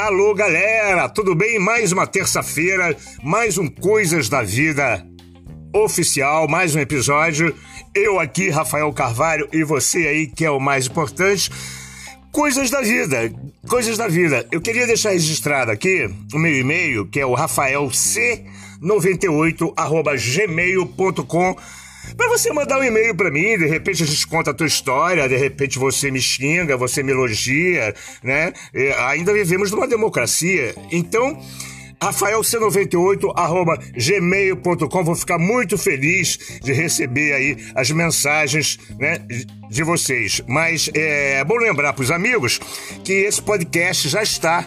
Alô, galera, tudo bem? Mais uma terça-feira, mais um Coisas da Vida oficial, mais um episódio. Eu aqui, Rafael Carvalho, e você aí, que é o mais importante. Coisas da vida, coisas da vida. Eu queria deixar registrado aqui o meu e-mail, que é o rafaelc98@gmail.com para você mandar um e-mail para mim, de repente a gente conta a tua história, de repente você me xinga, você me elogia, né? E ainda vivemos numa democracia. Então, rafaelc98@gmail.com. Vou ficar muito feliz de receber aí as mensagens, né, de vocês. Mas é bom lembrar para os amigos que esse podcast já está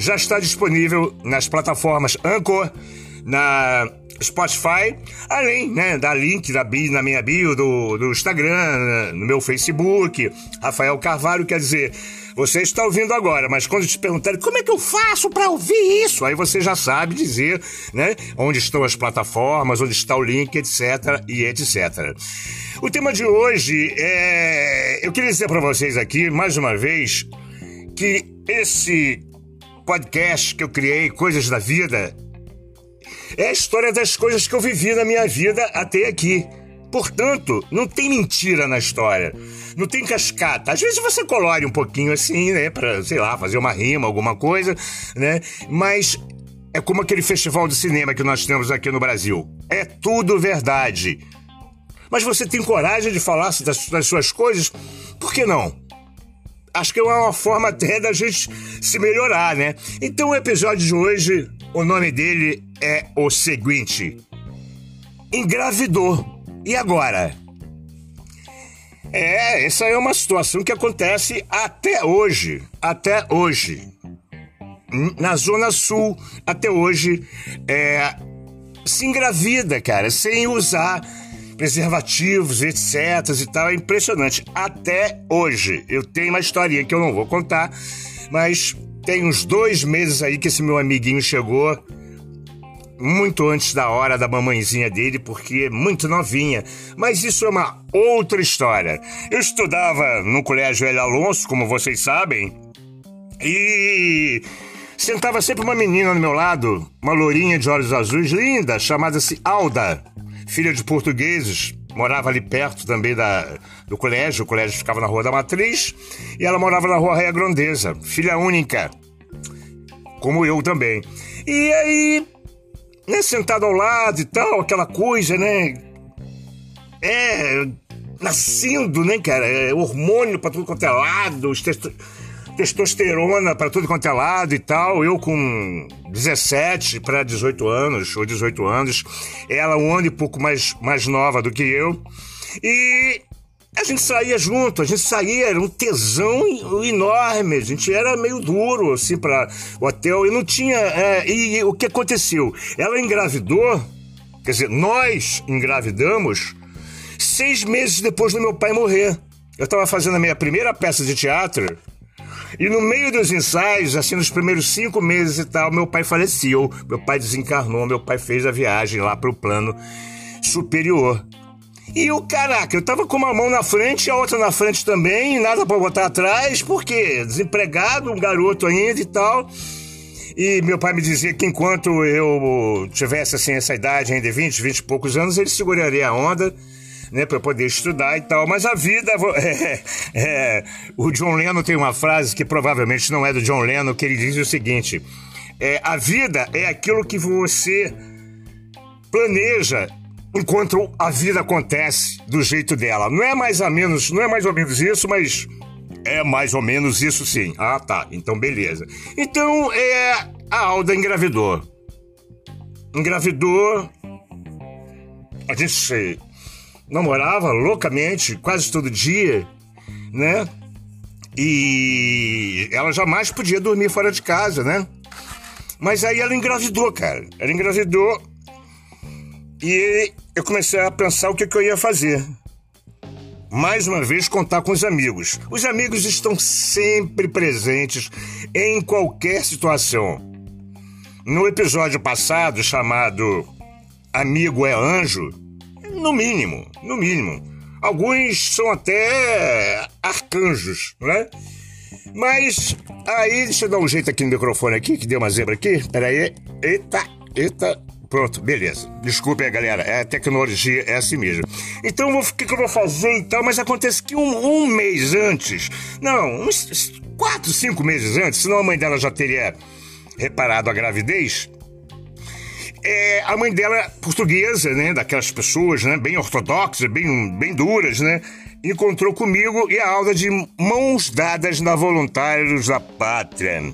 já está disponível nas plataformas Anchor, na Spotify, além né, da link da bio, na minha bio do, do Instagram, no meu Facebook, Rafael Carvalho, quer dizer, você está ouvindo agora, mas quando te perguntarem como é que eu faço para ouvir isso, aí você já sabe dizer, né, onde estão as plataformas, onde está o link, etc e etc. O tema de hoje é, eu queria dizer para vocês aqui mais uma vez que esse podcast que eu criei, Coisas da Vida, é a história das coisas que eu vivi na minha vida até aqui. Portanto, não tem mentira na história. Não tem cascata. Às vezes você colore um pouquinho assim, né? Pra, sei lá, fazer uma rima, alguma coisa, né? Mas é como aquele festival de cinema que nós temos aqui no Brasil. É tudo verdade. Mas você tem coragem de falar das, das suas coisas? Por que não? Acho que é uma forma até da gente se melhorar, né? Então o episódio de hoje, o nome dele é o seguinte: engravidou. E agora? É, essa é uma situação que acontece até hoje. Até hoje. Na Zona Sul, até hoje, é, se engravida, cara, sem usar preservativos, etc e tal. É impressionante. Até hoje. Eu tenho uma historinha que eu não vou contar, mas tem uns dois meses aí que esse meu amiguinho chegou muito antes da hora da mamãezinha dele, porque é muito novinha. Mas isso é uma outra história. Eu estudava no Colégio L. Alonso, como vocês sabem, e sentava sempre uma menina no meu lado, uma lourinha de olhos azuis, linda, chamada-se Alda, filha de portugueses. Morava ali perto também da, do colégio, o colégio ficava na Rua da Matriz, e ela morava na Rua Raia Grandeza, filha única, como eu também. E aí né, sentado ao lado e tal, aquela coisa, né? É, nascendo, né, cara? É, hormônio pra tudo quanto é lado, testo testosterona pra tudo quanto é lado e tal. Eu com 17 para 18 anos, ou 18 anos, ela um ano e pouco mais, mais nova do que eu. E a gente saía junto, a gente saía, era um tesão enorme, a gente era meio duro, assim, para hotel, e não tinha. É, e, e o que aconteceu? Ela engravidou, quer dizer, nós engravidamos seis meses depois do meu pai morrer. Eu estava fazendo a minha primeira peça de teatro, e no meio dos ensaios, assim, nos primeiros cinco meses e tal, meu pai faleceu, meu pai desencarnou, meu pai fez a viagem lá para o plano superior. E o caraca, eu tava com uma mão na frente a outra na frente também, nada para botar atrás, porque desempregado, um garoto ainda e tal. E meu pai me dizia que enquanto eu tivesse assim essa idade ainda, 20, 20 e poucos anos, ele seguraria a onda, né, para poder estudar e tal. Mas a vida. É, é, o John Lennon tem uma frase que provavelmente não é do John Lennon, que ele diz o seguinte: é, a vida é aquilo que você planeja enquanto a vida acontece do jeito dela. Não é mais ou menos, não é mais ou menos isso, mas é mais ou menos isso sim. Ah, tá. Então beleza. Então é a Alda engravidou. Engravidou. A gente namorava loucamente, quase todo dia, né? E ela jamais podia dormir fora de casa, né? Mas aí ela engravidou, cara. Ela engravidou e eu comecei a pensar o que, que eu ia fazer. Mais uma vez, contar com os amigos. Os amigos estão sempre presentes em qualquer situação. No episódio passado, chamado Amigo é Anjo, no mínimo, no mínimo. Alguns são até arcanjos, né? Mas aí, deixa eu dar um jeito aqui no microfone aqui, que deu uma zebra aqui. Pera aí. Eita, eita. Pronto, beleza. Desculpe aí, galera. É, tecnologia é assim mesmo. Então, o que, que eu vou fazer e tal? Mas acontece que um, um mês antes, não, uns quatro, cinco meses antes, senão a mãe dela já teria reparado a gravidez. É, a mãe dela, portuguesa, né? Daquelas pessoas, né? Bem ortodoxas, bem, bem duras, né? Encontrou comigo e a aula de mãos dadas na Voluntários da Pátria.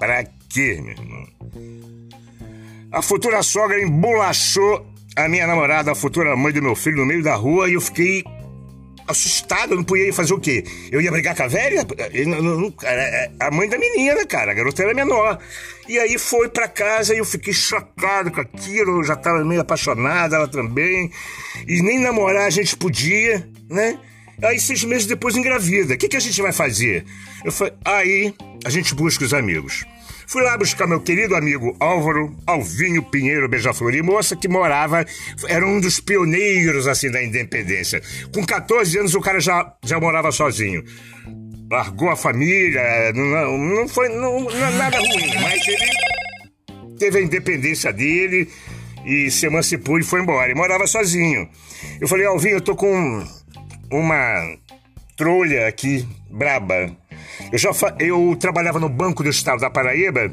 Para quê, meu irmão? A futura sogra embolachou a minha namorada, a futura mãe do meu filho, no meio da rua e eu fiquei assustado, eu não podia fazer o quê? Eu ia brigar com a velha? É, a mãe da menina, cara, a garota era menor. E aí foi para casa e eu fiquei chocado com aquilo, eu já tava meio apaixonada, ela também. E nem namorar a gente podia, né? Aí seis meses depois engravida. O que, que a gente vai fazer? Eu falei, aí a gente busca os amigos. Fui lá buscar meu querido amigo Álvaro Alvinho Pinheiro Beija-Flor moça que morava, era um dos pioneiros assim da independência. Com 14 anos o cara já, já morava sozinho. Largou a família, não, não foi não, não, nada ruim, mas ele teve a independência dele e se emancipou e foi embora. E morava sozinho. Eu falei, Alvinho, eu tô com uma trolha aqui, braba. Eu, já eu trabalhava no Banco do Estado da Paraíba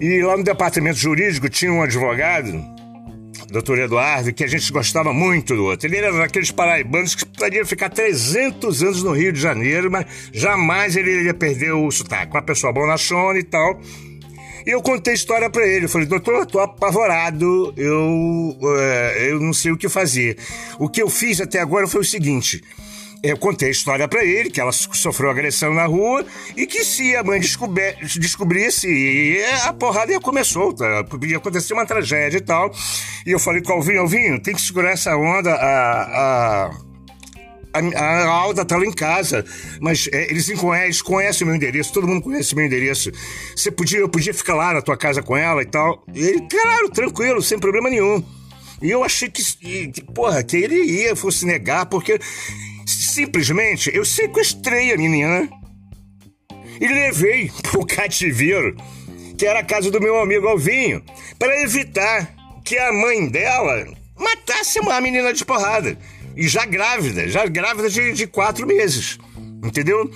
e lá no departamento jurídico tinha um advogado, doutor Eduardo, que a gente gostava muito do outro. Ele era daqueles paraibanos que poderia ficar 300 anos no Rio de Janeiro, mas jamais ele ia perder o sotaque. Uma pessoa bonachona e tal. E eu contei a história para ele. Eu falei, doutor, eu tô apavorado, eu, uh, eu não sei o que fazer. O que eu fiz até agora foi o seguinte: eu contei a história para ele, que ela sofreu agressão na rua e que se a mãe descobrisse, a porrada ia comer solta, podia acontecer uma tragédia e tal. E eu falei com o Alvinho, Alvinho, tem que segurar essa onda, a... a a, Alda tá lá em casa, mas é, eles, eles conhecem o meu endereço, todo mundo conhece o meu endereço. Você podia, eu podia ficar lá na tua casa com ela e tal. E ele, claro, tranquilo, sem problema nenhum. E eu achei que, porra, que ele ia, fosse negar, porque Simplesmente eu sequestrei a menina e levei pro cativeiro, que era a casa do meu amigo Alvinho, para evitar que a mãe dela matasse a menina de porrada. E já grávida, já grávida de, de quatro meses. Entendeu?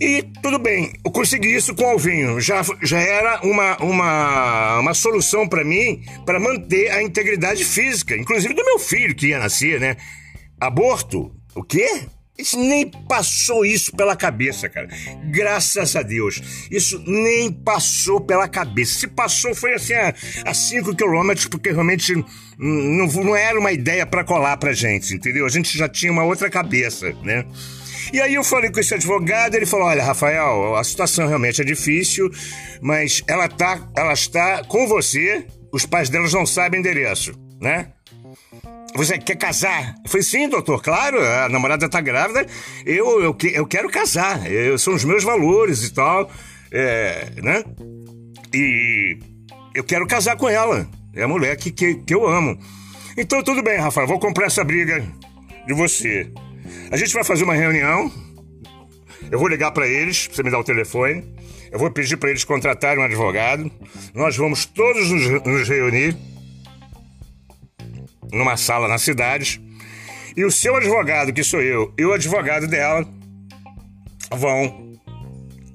E tudo bem, eu consegui isso com o Alvinho. Já, já era uma, uma, uma solução para mim para manter a integridade física, inclusive do meu filho que ia nascer, né? Aborto o quê? Isso nem passou isso pela cabeça, cara. Graças a Deus. Isso nem passou pela cabeça. Se passou, foi assim a 5 quilômetros, porque realmente não, não era uma ideia para colar pra gente, entendeu? A gente já tinha uma outra cabeça, né? E aí eu falei com esse advogado, ele falou: olha, Rafael, a situação realmente é difícil, mas ela tá, ela está com você, os pais delas não sabem endereço, né? Você quer casar? Eu falei, sim, doutor, claro, a namorada tá grávida, eu, eu, eu quero casar, eu, são os meus valores e tal, é, né? E eu quero casar com ela, é a mulher que, que, que eu amo. Então tudo bem, Rafael, vou comprar essa briga de você. A gente vai fazer uma reunião, eu vou ligar para eles, pra você me dar o telefone, eu vou pedir para eles contratarem um advogado, nós vamos todos nos, nos reunir numa sala na cidade. E o seu advogado, que sou eu, e o advogado dela vão.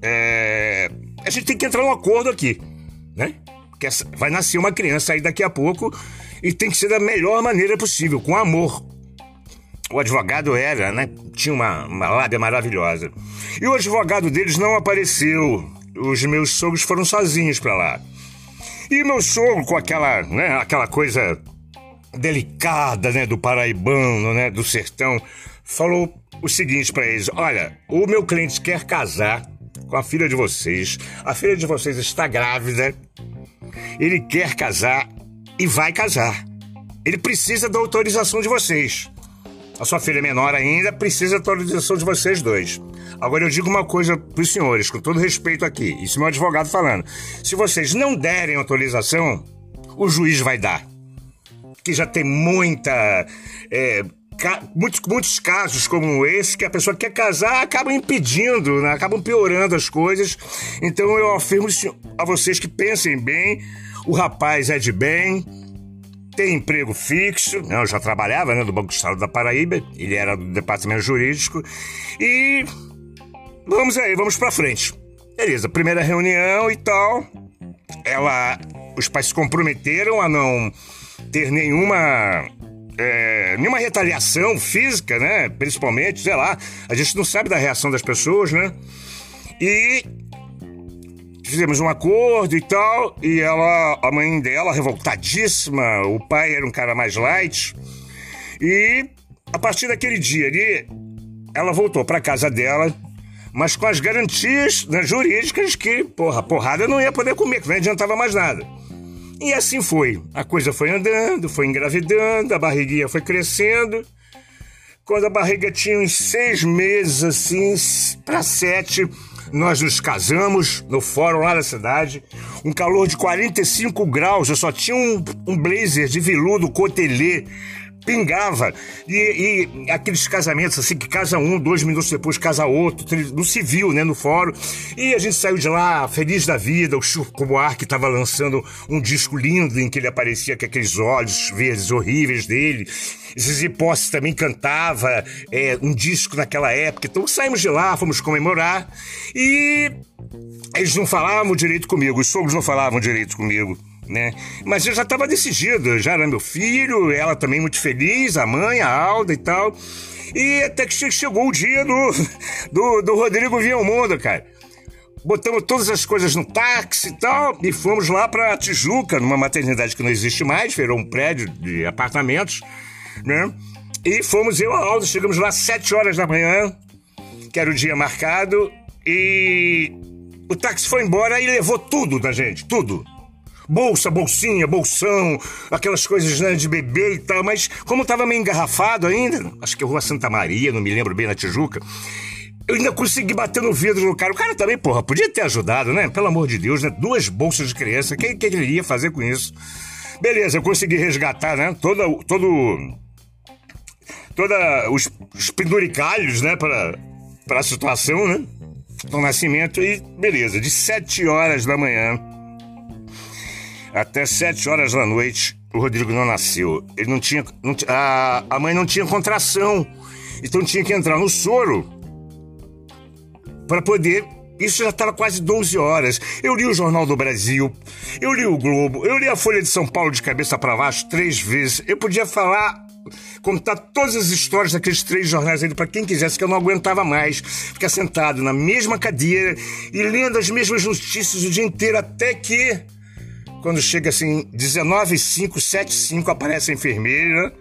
É... A gente tem que entrar num acordo aqui, né? Porque vai nascer uma criança aí daqui a pouco e tem que ser da melhor maneira possível, com amor. O advogado era, né? Tinha uma, uma lábia maravilhosa. E o advogado deles não apareceu. Os meus sogros foram sozinhos para lá. E meu sogro, com aquela, né, aquela coisa delicada, né, do paraibano, né, do sertão, falou o seguinte para eles: "Olha, o meu cliente quer casar com a filha de vocês. A filha de vocês está grávida. Ele quer casar e vai casar. Ele precisa da autorização de vocês. A sua filha é menor ainda precisa da autorização de vocês dois. Agora eu digo uma coisa para os senhores, com todo respeito aqui, isso é meu advogado falando. Se vocês não derem autorização, o juiz vai dar que já tem muita. É, muitos, muitos casos como esse, que a pessoa quer casar, acaba impedindo, né? acabam piorando as coisas. Então eu afirmo a vocês que pensem bem, o rapaz é de bem, tem emprego fixo, né? eu já trabalhava né, no Banco do Estado da Paraíba, ele era do departamento jurídico, e vamos aí, vamos pra frente. Beleza, primeira reunião e tal, ela, os pais se comprometeram a não ter nenhuma é, nenhuma retaliação física, né? Principalmente, sei lá, a gente não sabe da reação das pessoas, né? E fizemos um acordo e tal, e ela, a mãe dela, revoltadíssima, o pai era um cara mais light, e a partir daquele dia ali, ela voltou para casa dela, mas com as garantias né, jurídicas que, porra, porrada não ia poder comer, que não adiantava mais nada. E assim foi. A coisa foi andando, foi engravidando, a barriguinha foi crescendo. Quando a barriga tinha uns seis meses, assim, para sete, nós nos casamos no fórum lá da cidade. Um calor de 45 graus, eu só tinha um, um blazer de veludo cotelê pingava. E, e, aqueles casamentos assim, que casa um, dois minutos depois casa outro, no civil, né, no fórum. E a gente saiu de lá feliz da vida. O Chico Buarque estava lançando um disco lindo em que ele aparecia com aqueles olhos verdes horríveis dele. Esses hipóteses também cantava é, um disco naquela época. Então saímos de lá, fomos comemorar e eles não falavam direito comigo, os sogros não falavam direito comigo né? Mas eu já estava decidido, já era meu filho, ela também muito feliz, a mãe, a Alda e tal. E até que chegou o dia do, do, do Rodrigo vir ao mundo, cara. Botamos todas as coisas no táxi e tal, e fomos lá para Tijuca, numa maternidade que não existe mais, virou um prédio de apartamentos, né? E fomos eu e a Alda, chegamos lá às 7 horas da manhã, que era o dia marcado, e o táxi foi embora e levou tudo da gente, tudo bolsa, bolsinha, bolsão, aquelas coisas né, de bebê e tal, mas como tava meio engarrafado ainda, acho que é Rua Santa Maria, não me lembro bem, na Tijuca, eu ainda consegui bater no vidro do cara. O cara também, porra, podia ter ajudado, né? Pelo amor de Deus, né? Duas bolsas de criança, o que, que ele ia fazer com isso? Beleza, eu consegui resgatar, né? Todo, todo, toda os, os penduricalhos, né? Para a situação, né? Do nascimento e beleza, de sete horas da manhã até sete horas da noite, o Rodrigo não nasceu. Ele não tinha. Não, a, a mãe não tinha contração. Então tinha que entrar no soro para poder. Isso já estava quase 12 horas. Eu li o Jornal do Brasil, eu li o Globo, eu li a Folha de São Paulo de cabeça para baixo três vezes. Eu podia falar, contar todas as histórias daqueles três jornais ali para quem quisesse, que eu não aguentava mais ficar sentado na mesma cadeira e lendo as mesmas notícias o dia inteiro até que quando chega assim, 19 5, 7 5, aparece a enfermeira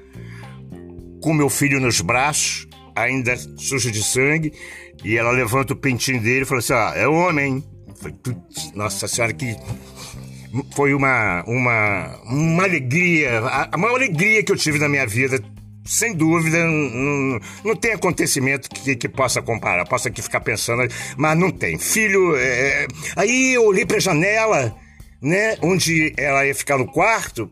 com meu filho nos braços, ainda sujo de sangue, e ela levanta o pentinho dele e fala assim: ah, é homem. Falei, Nossa Senhora, que foi uma, uma, uma alegria, a maior alegria que eu tive na minha vida. Sem dúvida, não, não tem acontecimento que, que possa comparar. Posso aqui ficar pensando, mas não tem. Filho, é... aí eu olhei para a janela né? Onde ela ia ficar no quarto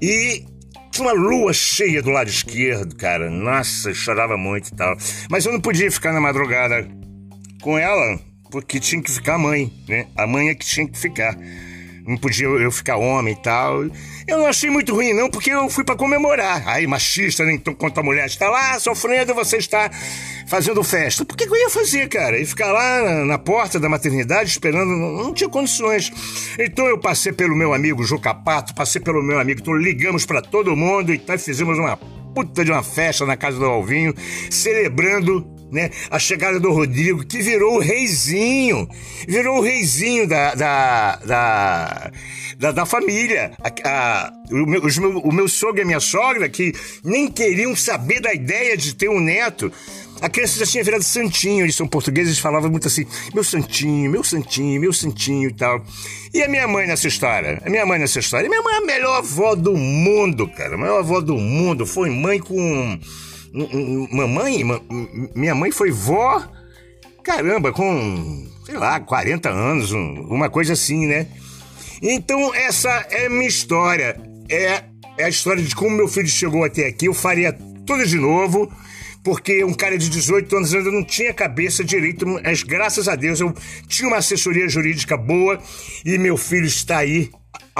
e tinha uma lua cheia do lado esquerdo, cara. Nossa, chorava muito e tal. Mas eu não podia ficar na madrugada com ela porque tinha que ficar a mãe, né? A mãe é que tinha que ficar não podia eu ficar homem e tal. Eu não achei muito ruim, não, porque eu fui para comemorar. Aí, machista? Então, enquanto a mulher está lá sofrendo, você está fazendo festa. Por que, que eu ia fazer, cara? E ficar lá na, porta da maternidade esperando, não, não, tinha condições. Então eu passei pelo meu amigo Jucapato, passei pelo meu amigo, então ligamos para todo mundo e tá, fizemos uma puta de uma festa na casa do Alvinho, celebrando né? A chegada do Rodrigo, que virou o reizinho, virou o reizinho da, da, da, da, da família. A, a, o, meu, meu, o meu sogro e a minha sogra, que nem queriam saber da ideia de ter um neto. A criança já tinha virado santinho, eles são portugueses, falavam muito assim, meu santinho, meu santinho, meu santinho e tal. E a minha mãe nessa história? A minha mãe nessa história? A minha mãe é a melhor avó do mundo, cara, a melhor avó do mundo. Foi mãe com Mamãe, minha mãe foi vó, caramba, com, sei lá, 40 anos, uma coisa assim, né? Então, essa é minha história. É, é a história de como meu filho chegou até aqui. Eu faria tudo de novo porque um cara de 18 anos ainda não tinha cabeça direito, mas graças a Deus eu tinha uma assessoria jurídica boa e meu filho está aí.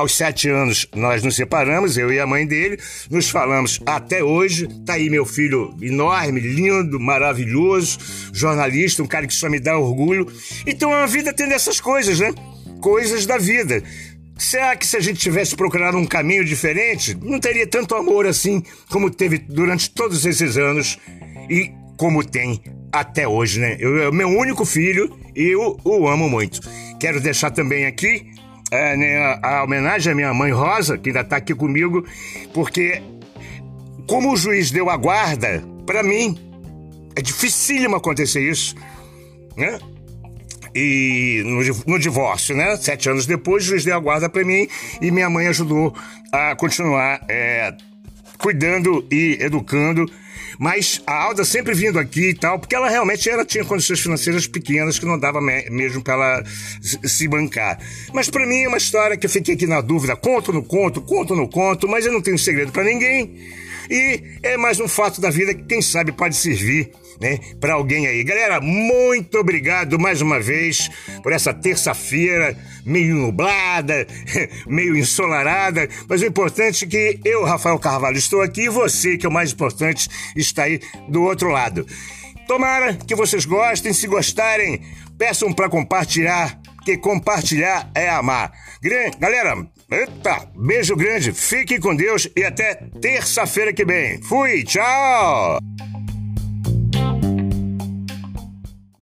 Aos sete anos nós nos separamos, eu e a mãe dele, nos falamos até hoje. Tá aí meu filho enorme, lindo, maravilhoso, jornalista, um cara que só me dá orgulho. Então a vida tem dessas coisas, né? Coisas da vida. Será que se a gente tivesse procurado um caminho diferente, não teria tanto amor assim como teve durante todos esses anos e como tem até hoje, né? Eu, é o meu único filho e eu o amo muito. Quero deixar também aqui é, né, a, homenagem à minha mãe Rosa, que ainda está aqui comigo, porque como o juiz deu a guarda, para mim é dificílimo acontecer isso, né? E no, no, divórcio, né? Sete anos depois, o juiz deu a guarda para mim e minha mãe ajudou a continuar é, cuidando e educando mas a Alda sempre vindo aqui e tal, porque ela realmente ela tinha condições financeiras pequenas que não dava mesmo para ela se bancar. Mas para mim é uma história que eu fiquei aqui na dúvida, conto no conto, conto no conto, mas eu não tenho segredo para ninguém. E é mais um fato da vida que, quem sabe, pode servir né, para alguém aí. Galera, muito obrigado mais uma vez por essa terça-feira meio nublada, meio ensolarada, mas o importante é que eu, Rafael Carvalho, estou aqui e você, que é o mais importante, está aí do outro lado. Tomara que vocês gostem, se gostarem, peçam para compartilhar, que compartilhar é amar. Galera, Eita, beijo grande, fique com Deus e até terça-feira que vem. Fui, tchau!